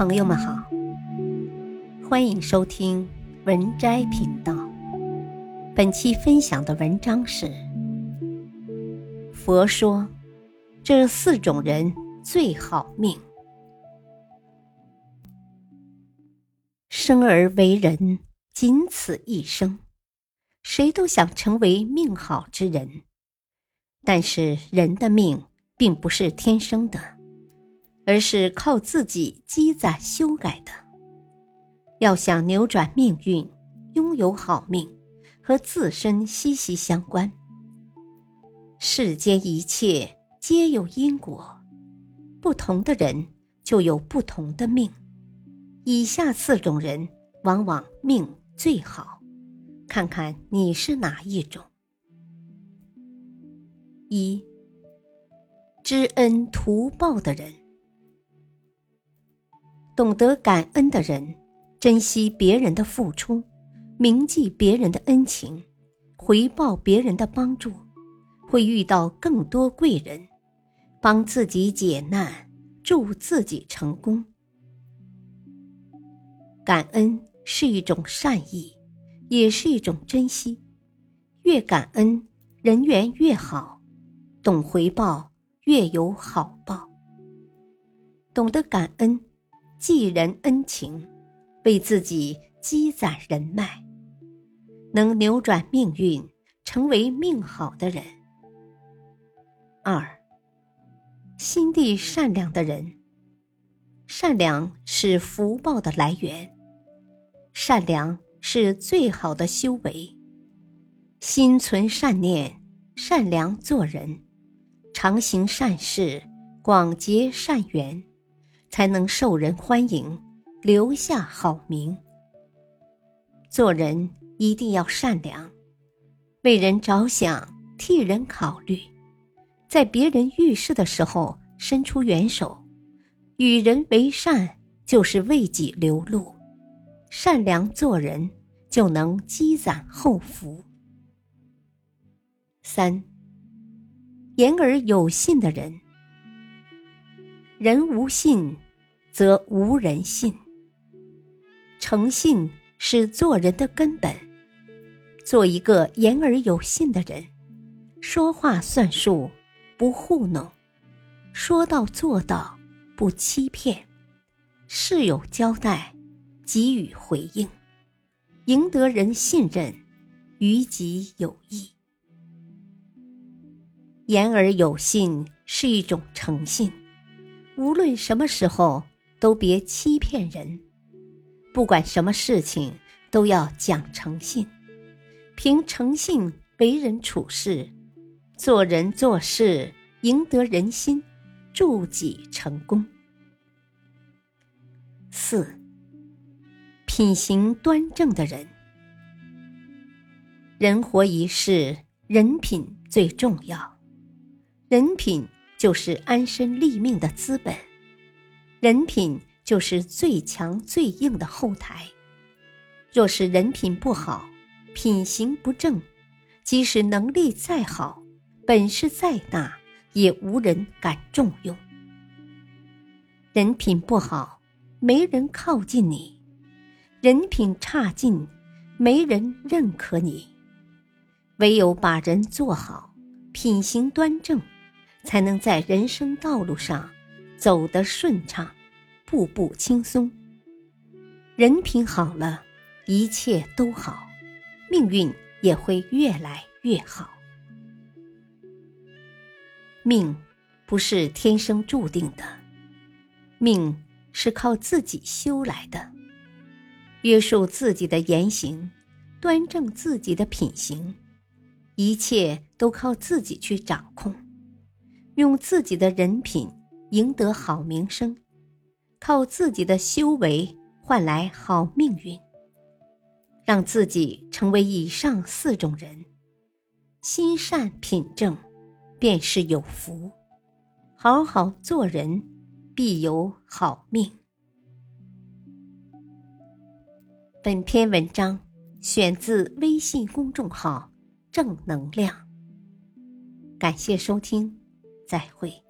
朋友们好，欢迎收听文摘频道。本期分享的文章是：佛说这四种人最好命。生而为人，仅此一生，谁都想成为命好之人。但是人的命并不是天生的，而是靠自己积攒修改的。要想扭转命运，拥有好命，和自身息息相关。世间一切皆有因果，不同的人就有不同的命。以下四种人往往命最好，看看你是哪一种。一知恩图报的人，懂得感恩的人，珍惜别人的付出，铭记别人的恩情，回报别人的帮助，会遇到更多贵人，帮自己解难，助自己成功。感恩是一种善意，也是一种珍惜，越感恩，人缘越好。懂回报，越有好报。懂得感恩，记人恩情，为自己积攒人脉，能扭转命运，成为命好的人。二，心地善良的人。善良是福报的来源，善良是最好的修为。心存善念，善良做人。常行善事，广结善缘，才能受人欢迎，留下好名。做人一定要善良，为人着想，替人考虑，在别人遇事的时候伸出援手，与人为善就是为己留路，善良做人就能积攒厚福。三。言而有信的人，人无信，则无人信。诚信是做人的根本。做一个言而有信的人，说话算数，不糊弄，说到做到，不欺骗，事有交代，给予回应，赢得人信任，于己有益。言而有信是一种诚信，无论什么时候都别欺骗人，不管什么事情都要讲诚信，凭诚信为人处事，做人做事赢得人心，助己成功。四，品行端正的人，人活一世，人品最重要。人品就是安身立命的资本，人品就是最强最硬的后台。若是人品不好，品行不正，即使能力再好，本事再大，也无人敢重用。人品不好，没人靠近你；人品差劲，没人认可你。唯有把人做好，品行端正。才能在人生道路上走得顺畅，步步轻松。人品好了，一切都好，命运也会越来越好。命不是天生注定的，命是靠自己修来的。约束自己的言行，端正自己的品行，一切都靠自己去掌控。用自己的人品赢得好名声，靠自己的修为换来好命运。让自己成为以上四种人：心善品正，便是有福；好好做人，必有好命。本篇文章选自微信公众号“正能量”，感谢收听。再会。